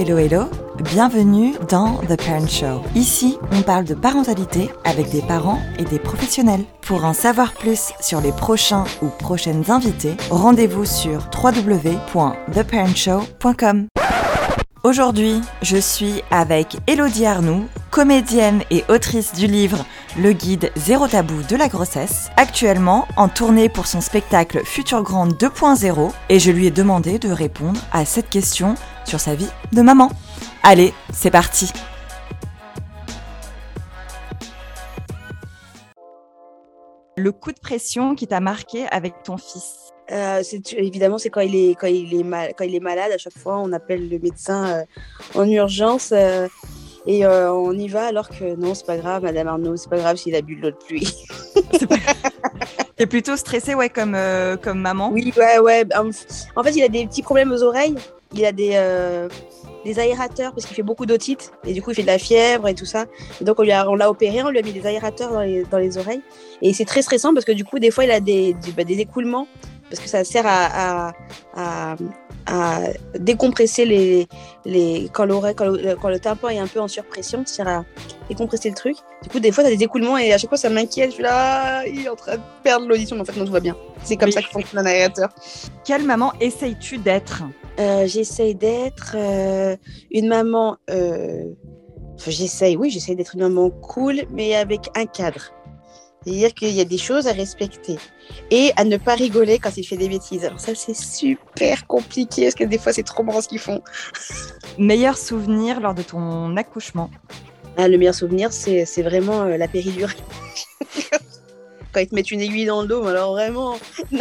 Hello hello, bienvenue dans The Parent Show. Ici, on parle de parentalité avec des parents et des professionnels. Pour en savoir plus sur les prochains ou prochaines invités, rendez-vous sur www.theparentshow.com. Aujourd'hui, je suis avec Elodie Arnoux, comédienne et autrice du livre Le guide zéro tabou de la grossesse, actuellement en tournée pour son spectacle Future Grande 2.0 et je lui ai demandé de répondre à cette question sur sa vie de maman. Allez, c'est parti Le coup de pression qui t'a marqué avec ton fils euh, c'est évidemment c'est quand il est quand il est mal quand il est malade à chaque fois on appelle le médecin euh, en urgence euh, et euh, on y va alors que non c'est pas grave Madame Arnaud c'est pas grave s'il a bu de l'eau de pluie. T'es plutôt stressée ouais comme euh, comme maman. Oui ouais ouais en fait il a des petits problèmes aux oreilles il a des euh, des aérateurs parce qu'il fait beaucoup d'otite et du coup il fait de la fièvre et tout ça. Et donc on l'a opéré, on lui a mis des aérateurs dans les, dans les oreilles et c'est très stressant parce que du coup des fois il a des, des, bah, des écoulements parce que ça sert à, à, à, à décompresser les, les quand l'oreille quand le, quand le tympan est un peu en surpression, sert à décompresser le truc. Du coup des fois tu as des écoulements et à chaque fois ça m'inquiète, je suis là, ah, il est en train de perdre l'audition mais en fait non tout va bien. C'est comme Oui. ça que fonctionne un aérateur. Quelle maman essayes-tu d'être? Euh, j'essaye d'être euh, une maman. euh, j'essaye, oui, j'essaye d'être une maman cool, mais avec un cadre. C'est-à-dire qu'il y a des choses à respecter et à ne pas rigoler quand il fait des bêtises. Alors ça, c'est super compliqué parce que des fois, c'est trop marrant ce qu'ils font. Meilleur souvenir lors de ton accouchement Ah, le meilleur souvenir, c'est vraiment euh, la péridurale. quand ils te mettent une aiguille dans le dos, alors vraiment,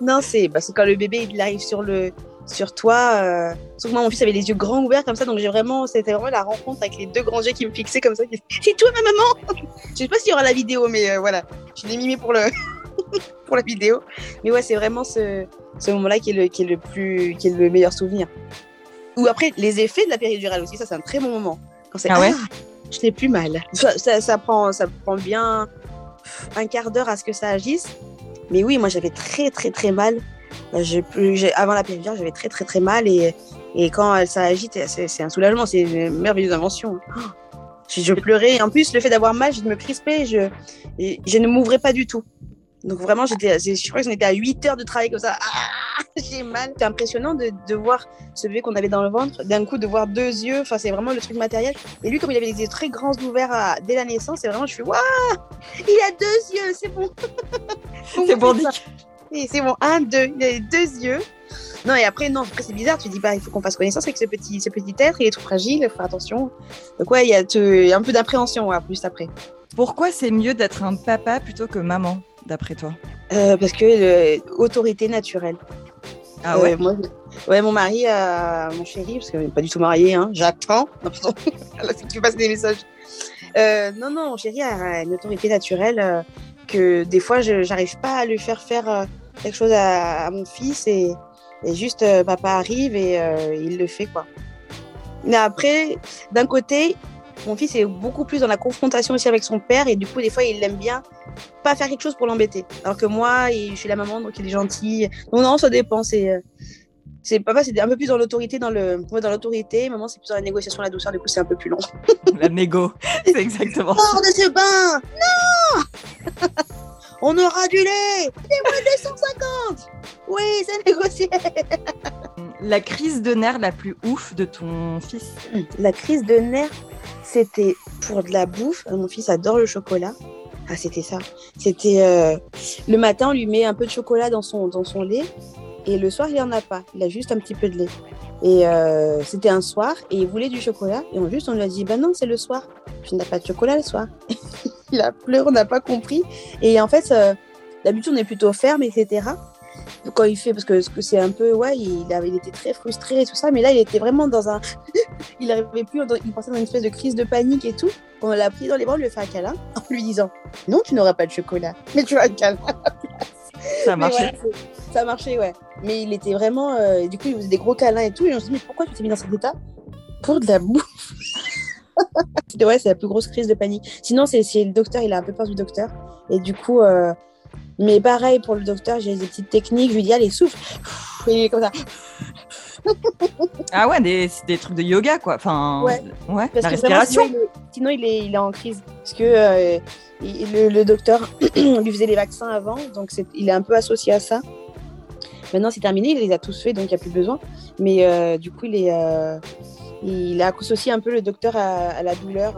non, c'est bah, quand le bébé il arrive sur le sur toi. Euh... Sauf que moi, mon fils avait les yeux grands ouverts comme ça, donc j'ai vraiment, c'était vraiment la rencontre avec les deux grands yeux qui me fixaient comme ça. C'est toi, ma maman. Je sais pas s'il y aura la vidéo, mais euh, voilà, je l'ai mimé pour le pour la vidéo. Mais ouais, c'est vraiment ce, ce moment-là qui est le qui est le plus qui est le meilleur souvenir. Ou après les effets de la péridurale aussi, ça c'est un très bon moment. Quand c'est Ah ouais je n'ai plus mal. Ça, ça, ça prend, ça prend bien un quart d'heure à ce que ça agisse. Mais oui, moi j'avais très très très mal. Je, j'ai- avant la péridurale, j'avais très très très mal et, et quand elle- ça agite, c'est, un soulagement, c'est une merveilleuse invention. Je, je pleurais. En plus, le fait d'avoir mal, je me crispais, je, et je ne m'ouvrais pas du tout. Donc vraiment, j'étais, je crois que j'en étais à 8 heures de travail comme ça. Ah, j'ai mal. C'est impressionnant de, de voir ce bébé qu'on avait dans le ventre, d'un coup de voir deux yeux. Enfin, c'est vraiment le truc matériel. Et lui, comme il avait des yeux très grands ouverts à- dès la naissance, c'est vraiment, je suis waouh, il a deux yeux, c'est bon. C'est bon, ça. C'est bon, un, deux, il a les deux yeux. Non, et après, non, après c'est bizarre, tu dis, bah, il faut qu'on fasse connaissance avec ce petit, ce petit être, il est tout fragile, il faut faire attention. Donc, ouais, il y a te- un peu d'appréhension, ouais, plus après. Pourquoi c'est mieux d'être un papa plutôt que maman, d'après toi? Euh, parce que euh, autorité naturelle. Ah Euh, ouais? moi, ouais, mon mari, mon chéri, parce qu'on n'est pas du tout marié, hein, j'attends. Tu passes des messages. Euh, non, non, mon chéri a une autorité naturelle que des fois, je n'arrive pas à lui faire faire euh, quelque chose à, à mon fils et, et juste euh, papa arrive et euh, il le fait, quoi. Mais après, d'un côté, mon fils est beaucoup plus dans la confrontation aussi avec son père et du coup, des fois, il aime bien pas faire quelque chose pour l'embêter. Alors que moi, il- je suis la maman, donc il est gentil. Donc non, ça dépend. C'est, c'est papa, c'est un peu plus dans l'autorité, dans le, ouais, dans l'autorité. Maman, c'est plus dans la négociation, la douceur. Du coup, c'est un peu plus long. La négo, c'est exactement ça. Sors de ce bain Non On aura du lait moins 250 Oui, c'est négocié La crise de nerfs la plus ouf de ton fils La crise de nerfs, c'était pour de la bouffe. Euh, Mon fils adore le chocolat. Ah, c'était ça. C'était euh, le matin, on lui met un peu de chocolat dans son, dans son lait. Et le soir, il n'y en a pas. Il a juste un petit peu de lait. Et euh, c'était un soir. Et il voulait du chocolat. Et on, juste, on lui a dit Bah non, c'est le soir. Puis il n'a pas de chocolat le soir. il a pleuré, on n'a pas compris. Et en fait, euh, d'habitude, on est plutôt ferme, etc. Quand il fait, parce que c'est un peu, ouais, il, avait, il était très frustré et tout ça, mais là, il était vraiment dans un. il n'arrivait plus, il pensait dans une espèce de crise de panique et tout. On l'a pris dans les bras, on lui a fait un câlin en lui disant Non, tu n'auras pas de chocolat, mais tu as un câlin. Ça a marché. ouais, ça a marché, ouais. Mais il était vraiment. euh, du coup, il faisait des gros câlins et tout. Et on se dit Mais pourquoi tu t'es mis dans cet état? Pour de la bouffe. Ouais, c'est la plus grosse crise de panique. Sinon, c'est le docteur, il a un peu peur du docteur. Et du coup. euh, Mais pareil pour le docteur, j'ai des petites techniques. Je lui dis Allez, souffle. Et il est comme ça. ah ouais, des, des, trucs de yoga, quoi. Enfin, ouais. ouais la respiration. sinon, il est, il est, en crise. Parce que euh, le, le, docteur lui faisait les vaccins avant, donc il est un peu associé à ça. Maintenant, c'est terminé, il les a tous fait, donc il n'y a plus besoin. Mais euh, du coup, il, est, il a associé un peu le docteur à, la douleur.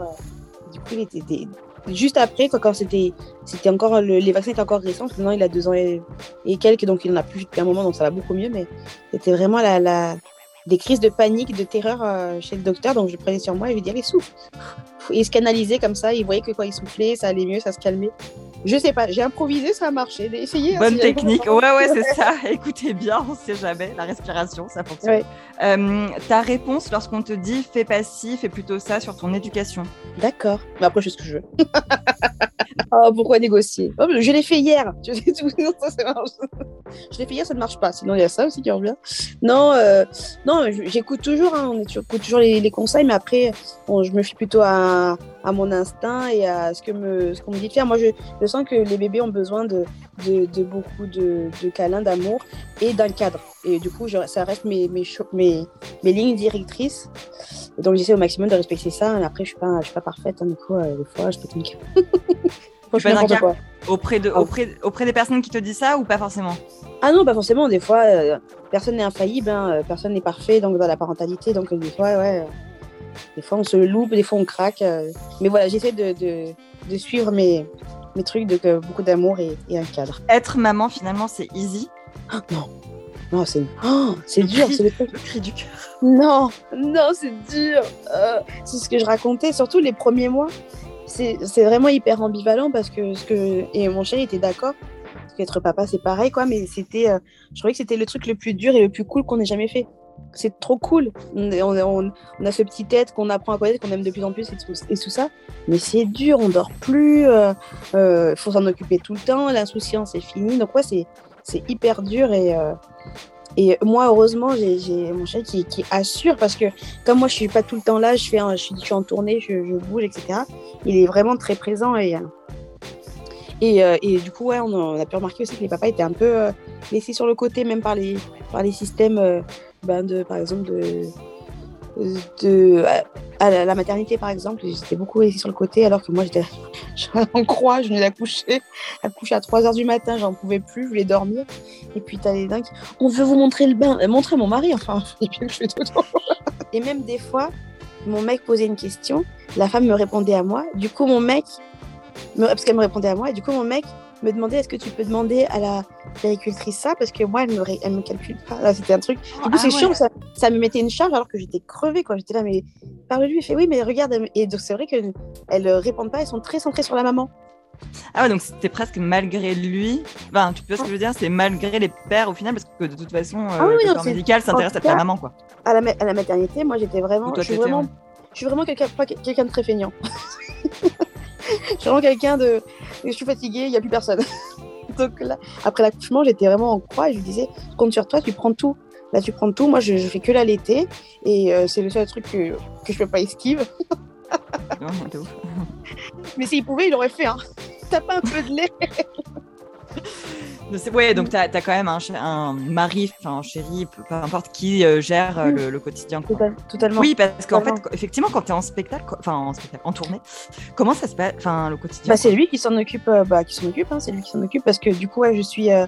Du coup, il était, juste après, quand c'était, c'était encore les vaccins étaient encore récents. Maintenant, il a deux ans et, quelques, donc il en a plus depuis un moment, donc ça va beaucoup mieux. Mais c'était vraiment la, la, des crises de panique, de terreur euh, chez le docteur. Donc je le prenais sur moi et je lui disais, allez, souffle. Il se canalisait comme ça. Il voyait que quand il soufflait, ça allait mieux, ça se calmait. Je sais pas, j'ai improvisé, ça a marché. Essayez. Hein, Bonne technique. Ouais, ouais, c'est ça. Écoutez bien, on sait jamais. La respiration, ça fonctionne. Euh, ta réponse lorsqu'on te dit fais pas ci, fais plutôt ça sur ton éducation. D'accord. Mais après, je fais ce que je veux. oh, pourquoi négocier? Oh, Je l'ai fait hier. Je l'ai fait hier, ça ne marche pas. Sinon, il y a ça aussi qui revient. Non, euh, non j'écoute toujours. Hein. On écoute toujours les, conseils, mais après, je me fie plutôt à, à mon instinct et à ce que me, ce qu'on me dit de faire. Moi, je, je, sens que les bébés ont besoin de, de, de beaucoup de, de câlins, d'amour et d'un cadre. Et du coup, je, ça reste mes, mes, mes, mes lignes directrices. donc, j'essaie au maximum de respecter ça. Après, je suis pas, je suis pas parfaite. Hein, du coup, euh, des fois, je peux une quoi. Auprès, de, auprès, auprès des personnes qui te disent ça ou pas forcément? Ah non, pas forcément. Des fois, euh, personne n'est infaillible, hein, euh, personne n'est parfait donc dans la parentalité. Donc, des fois, ouais, des fois, on se loupe, des fois, on craque. mais voilà, j'essaie de, de, de, suivre mes, mes trucs de beaucoup d'amour et, et, un cadre. Être maman, finalement, c'est easy Non. Non, c'est oh, c'est dur, c'est le, cri du cœur. Non, non, c'est dur. Euh, c'est ce que je racontais, surtout les premiers mois. C'est vraiment hyper ambivalent parce que ce que et mon chéri était d'accord. Parce qu'être papa, c'est pareil, quoi. Mais c'était, euh, je trouvais que c'était le truc le plus dur et le plus cool qu'on ait jamais fait. C'est trop cool. On, a ce petit tête qu'on apprend à connaître, qu'on aime de plus en plus et tout, ça. Mais c'est dur, on dort plus. Il euh, euh, faut s'en occuper tout le temps. L'insouciance est finie. Donc ouais, c'est hyper dur et euh, et moi, heureusement, j'ai mon chat qui, assure parce que comme moi, je suis pas tout le temps là, je, fais suis, je suis en tournée, je, bouge, etc. Il est vraiment très présent et, et, et du coup, ouais, on a, pu remarquer aussi que les papas étaient un peu laissés sur le côté, même par les, par les systèmes, ben de, par exemple, de, de, à la, maternité, par exemple, j'étais beaucoup ici sur le côté, alors que moi, j'étais en croix, je venais d'accoucher, accoucher à 3 h du matin, j'en pouvais plus, je voulais dormir. Et puis, t'as les dingues, on veut vous montrer le bain, montrer mon mari, enfin, et puis je fais tout. et même des fois, mon mec posait une question, la femme me répondait à moi, du coup, mon mec, parce qu'elle me répondait à moi, et du coup, mon mec me demandait est-ce que tu peux demander à la péricultrice ça? Parce que moi elle me, elle me calcule pas là c'était un truc du coup ah c'est chiant ça, ça me mettait une charge alors que j'étais crevée quand j'étais là mais parle lui il fait oui mais regarde et donc c'est vrai qu'elles elles répondent pas elles sont très centrées sur la maman ah ouais, donc c'était presque malgré lui. Enfin, tu vois ce que je veux dire? C'est malgré les pères au final, parce que de toute façon, euh, ah le corps médical s'intéresse à ta maman, quoi. À la, à la maternité, moi j'étais vraiment. Je suis vraiment, je suis vraiment quelqu'un quelqu'un de très feignant. je suis vraiment quelqu'un de. Je suis fatiguée, il n'y a plus personne. Donc là, après l'accouchement, j'étais vraiment en croix et je lui disais compte sur toi, tu prends tout. Là, tu prends tout. Moi, je, je fais que l'allaiter et euh, c'est le seul truc que, que je peux pas esquive. Mais s'il pouvait, il aurait fait. Hein. T'as pas un peu de lait Ouais, donc tu as, quand même un, un mari, enfin un chéri, peu, importe, qui euh, gère euh, le, quotidien. totalement. Oui, parce qu'en fait, effectivement, quand tu es en spectacle, enfin en spectacle, en tournée, comment ça se passe, enfin le quotidien bah, C'est lui qui s'en occupe, euh, bah, qui s'en occupe, hein, c'est lui qui s'en occupe parce que du coup, ouais, je suis à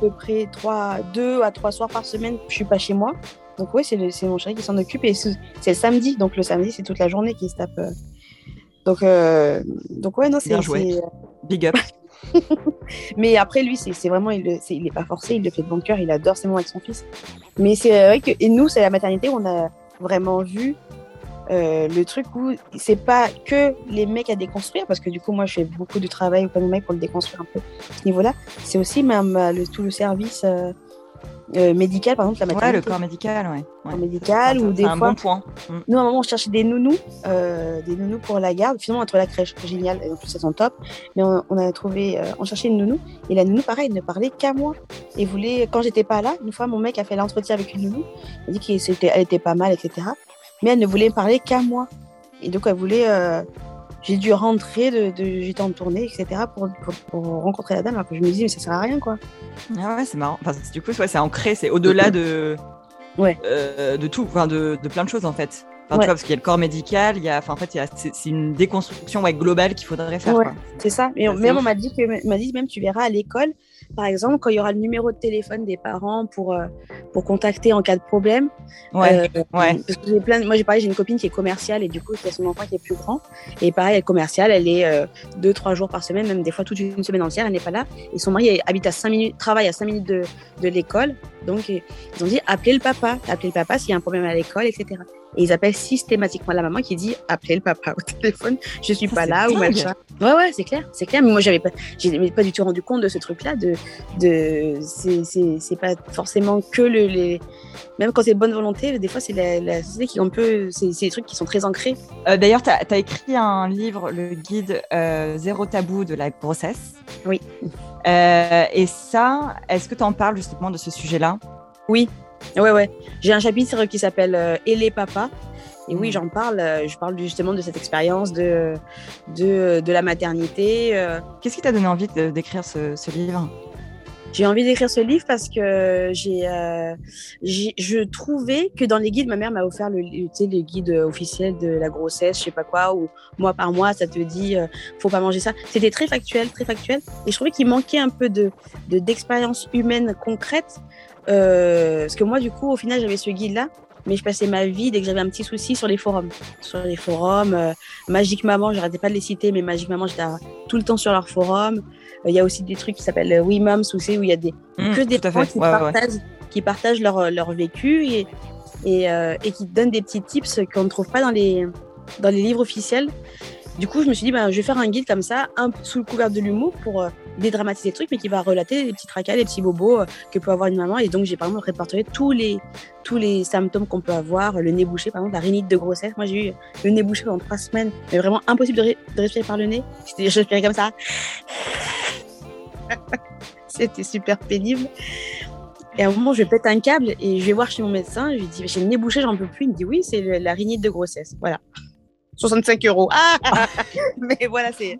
peu près 3, 2 à 3 soirs par semaine, je suis pas chez moi. Donc ouais, c'est mon chéri qui s'en occupe et c'est le samedi, donc le samedi, c'est toute la journée qui se tape. Donc, donc ouais, non, c'est. Big up. mais après, lui, c'est vraiment, il n'est pas forcé, il le fait de bon cœur, il adore ses moments avec son fils. Mais c'est vrai que, et nous, c'est la maternité où on a vraiment vu euh, le truc où c'est pas que les mecs à déconstruire, parce que du coup, moi, je fais beaucoup de travail auprès de mecs pour le déconstruire un peu à ce niveau-là. C'est aussi même euh, le, tout le service. Euh, euh, médical, par exemple, la maternité. Ouais, le corps médical, ouais. Corps médical, ou des un fois. bon point. Mm. Nous, à un moment, on cherchait des nounous, euh, des nounous pour la garde. Finalement, entre la crèche, génial, et en plus, elles sont top. Mais on, on a trouvé, euh, on cherchait une nounou, et la nounou, pareil, elle ne parlait qu'à moi. Et voulait, quand j'étais pas là, une fois, mon mec a fait l'entretien avec une nounou, il a dit qu'elle était, elle était pas mal, etc. Mais elle ne voulait parler qu'à moi. Et donc, elle voulait j'ai dû rentrer de, de j'étais en tournée, etc. Pour, pour, rencontrer la dame, alors que je me dis, mais ça sert à rien, quoi. Ah ouais, c'est marrant. Enfin, du coup, ouais, c'est ancré, c'est au-delà de. Ouais. Euh, de tout, enfin de, de, plein de choses en fait. Enfin, tu vois, parce qu'il y a le corps médical, il y a, enfin, en fait, c'est une déconstruction globale qu'il faudrait faire. C'est ça. Mais même on m'a dit que, m'a dit même tu verras à l'école, par exemple, quand il y aura le numéro de téléphone des parents pour, euh, pour contacter en cas de problème. Ouais. Euh, ouais. Parce que j'ai plein, moi, j'ai parlé, j'ai une copine qui est commerciale et du coup, qui a son enfant qui est plus grand. Et pareil, elle est commerciale, elle est euh, deux, trois jours par semaine, même des fois toute une semaine entière, elle n'est pas là. Et son mari habite à 5 minutes, travaille à 5 minutes de, de l'école. Donc, ils ont dit, appelez le papa, appelez le papa s'il y a un problème à l'école, etc. Et ils appellent systématiquement la maman qui dit appelez le papa au téléphone, je suis pas là ou machin. Ouais, ouais, c'est clair, c'est clair. Mais moi, j'avais pas, j'ai pas du tout rendu compte de ce truc-là. De, de, c'est pas forcément que le, les, même quand c'est bonne volonté, des fois, c'est la, la, société qui un peu, c'est des trucs qui sont très ancrés. Euh, D'ailleurs, tu as, as, écrit un livre, le guide euh, Zéro tabou de la grossesse. Oui. Euh, et ça, est-ce que tu en parles justement de ce sujet-là? Oui, Ouais, ouais. J'ai un chapitre qui s'appelle euh, Et les papas. Et oui, j'en parle. euh, Je parle justement de cette expérience de, de, de la maternité. euh. Qu'est-ce qui t'a donné envie de- d'écrire ce, ce livre? J'ai envie d'écrire ce livre parce que j'ai, euh, j'ai- je trouvais que dans les guides, ma mère m'a offert le, tu sais, les guides officiels de la grossesse, je sais pas quoi, où mois par mois, ça te dit, euh, faut pas manger ça. C'était très factuel, très factuel. Et je trouvais qu'il manquait un peu de, de d'expérience humaine concrète. Euh, parce que moi, du coup, au final, j'avais ce guide-là. Mais je passais ma vie dès que j'avais un petit souci sur les forums. Sur les forums, euh, Magique Maman, j'arrêtais pas de les citer, mais Magique Maman, j'étais tout le temps sur leurs forums. Euh, Il y a aussi des trucs qui s'appellent euh, We Moms, où c'est où il y a des, Mmh, que des parents qui, Ouais, ouais, ouais. partagent, qui partagent leur, leur vécu et, et, et qui donnent des petits tips qu'on ne trouve pas dans les, dans les livres officiels. Du coup, je me suis dit, ben, je vais faire un guide comme ça, un, sous le couvert de l'humour pour dédramatiser le truc, mais qui va relater les petits tracas, les petits bobos euh, que peut avoir une maman. Et donc, j'ai par exemple répertorié tous les, tous les symptômes qu'on peut avoir, le nez bouché, par exemple, la rhinite de grossesse. Moi, j'ai eu le nez bouché pendant trois semaines, mais vraiment impossible de, re- de respirer par le nez. Je respirais comme ça. C'était super pénible. Et à un moment, je pète un câble et je vais voir chez mon médecin. Je lui dis, j'ai le nez bouché, j'en peux plus. Il me dit, oui, c'est la rhinite de grossesse. Voilà. 65 euros. Ah Mais voilà, c'est,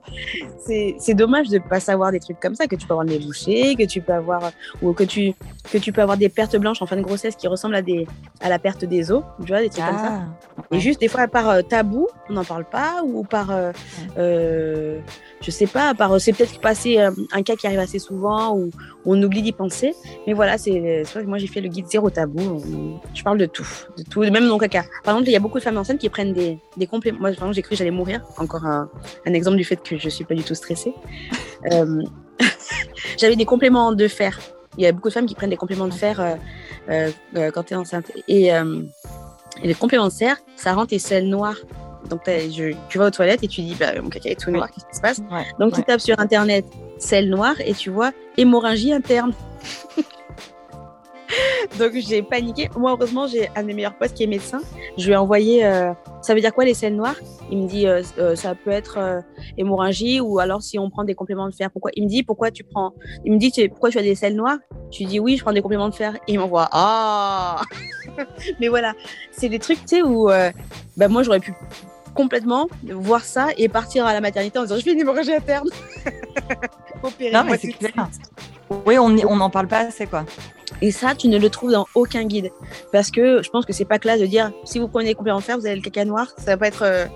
c'est, c'est dommage de ne pas savoir des trucs comme ça, que tu peux avoir le nez bouché, que tu peux avoir, ou que tu, que tu peux avoir des pertes blanches en fin de grossesse qui ressemblent à, des, à la perte des os, tu vois, des trucs comme ça. Ah, Et juste des fois par euh, tabou, on n'en parle pas, ou par, euh, euh, je sais pas, par euh, c'est peut-être passé euh, un cas qui arrive assez souvent, ou on oublie d'y penser. Mais voilà, c'est vrai que moi j'ai fait le guide zéro tabou. on- Je parle de tout, de tout, même non caca. Par exemple, il y a beaucoup de femmes enceintes qui prennent des, des compléments. Moi, par exemple, j'ai cru que j'allais mourir. Encore un, un exemple du fait que je suis pas du tout stressée. Euh, J'avais des compléments de fer. Il y a beaucoup de femmes qui prennent des compléments de fer euh, euh, quand tu es enceinte. Et, et les compléments de fer, ça rend tes selles noires. Donc je- tu vas aux toilettes et tu dis bah, mon caca est tout noir, qu'est-ce qui se passe? Ouais, Donc tu tapes sur internet selles noires et tu vois hémorragie interne. Donc j'ai paniqué. Moi heureusement j'ai un de mes meilleurs potes qui est médecin. Je lui ai envoyé euh, ça veut dire quoi les selles noires? Il me dit euh, euh, ça peut être euh, hémorragie ou alors si on prend des compléments de fer. Pourquoi? Il me dit pourquoi tu prends Il me dit tu- pourquoi tu as des selles noires? Lui dis oui je prends des compléments de fer. Et il m'envoie ah Mais voilà c'est des trucs tu sais où bah, moi j'aurais pu complètement voir ça et partir à la maternité en disant je fais une hémorragie interne. Opérez Non, mais c'est clair. Oui, on n'en parle pas assez, quoi. Et ça, tu ne le trouves dans aucun guide. Parce que je pense que c'est pas classe de dire si vous prenez fer, vous avez le caca noir. Ça va pas être. euh,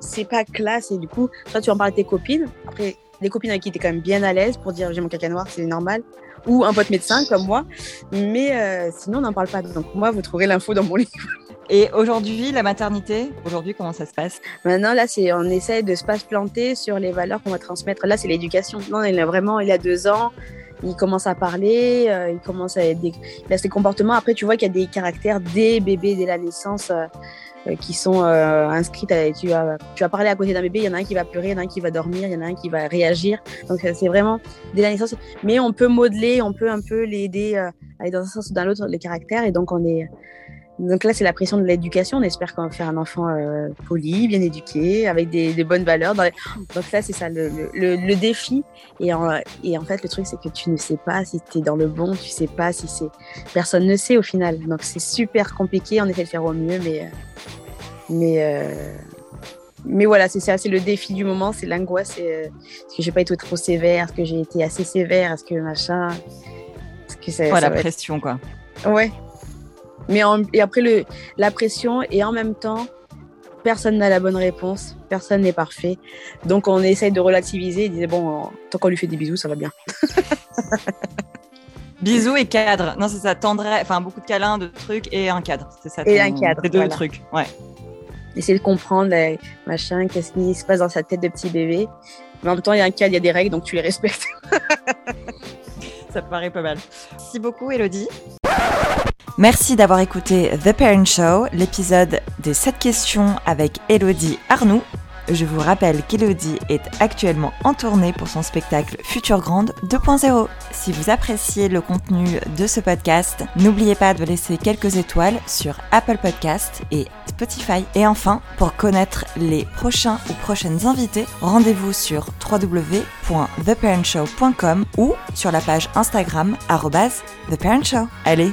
c'est pas classe. Et du coup, toi, tu en parles à tes copines. Après, des copines avec qui tu es quand même bien à l'aise pour dire j'ai mon caca noir, c'est normal. Ou un pote médecin comme moi. Mais euh, sinon, on n'en parle pas. Donc, moi, vous trouverez l'info dans mon livre. Et aujourd'hui, la maternité, aujourd'hui, comment ça se passe? Maintenant, là, c'est, on essaye de se pas se planter sur les valeurs qu'on va transmettre. Là, c'est l'éducation. Non, il a vraiment, il a deux ans. Il commence à parler, euh, il commence à être des- il a ses comportements. Après, tu vois qu'il y a des caractères des bébés dès la naissance euh, qui sont euh, inscrits. tu, vas, tu vas parler à côté d'un bébé, il y en a un qui va pleurer, il y en a un qui va dormir, il y en a un qui va réagir. Donc, euh, c'est vraiment dès la naissance. Mais on peut modeler, on peut un peu l'aider euh, à aller dans un sens ou dans l'autre, les caractères. Et donc, on est, donc là, c'est la pression de l'éducation. On espère qu'on va faire un enfant euh, poli, bien éduqué, avec des, des bonnes valeurs. Dans les- Donc là, c'est ça le, le, le- le défi. Et en, et en fait, le truc, c'est que tu ne sais pas si tu es dans le bon, tu sais pas si c'est... Personne ne sait au final. Donc c'est super compliqué. On essaie de faire au mieux, mais... euh, Mais, euh, mais voilà, c'est ça, c'est le défi du moment, c'est l'angoisse. Est-ce que j'ai pas été trop sévère Est-ce que j'ai été assez sévère Est-ce que machin Est-ce que ça, la être- pression, quoi. Ouais. Mais et après, le, la pression et en même temps, personne n'a la bonne réponse, personne n'est parfait. Donc on essaye de relativiser et dire bon, tant qu'on lui fait des bisous, ça va bien. bisous et cadre. Non, c'est ça, tendrait, enfin beaucoup de câlins, de trucs et un cadre. C'est ça. Et un cadre. C'est deux trucs, ouais. Essayer de comprendre, machin, qu'est-ce qui se passe dans sa tête de petit bébé. Mais en même temps, il y a un cadre, il y a des règles, donc tu les respectes. ça paraît pas mal. Merci beaucoup, Elodie. Merci d'avoir écouté The Parent Show, l'épisode des 7 questions avec Elodie Arnoux. Je vous rappelle qu'Elodie est actuellement en tournée pour son spectacle Future Grande 2.0. Si vous appréciez le contenu de ce podcast, n'oubliez pas de laisser quelques étoiles sur Apple Podcast et Spotify. Et enfin, pour connaître les prochains ou prochaines invités, rendez-vous sur www.theparentshow.com ou sur la page Instagram @theparentshow. Allez,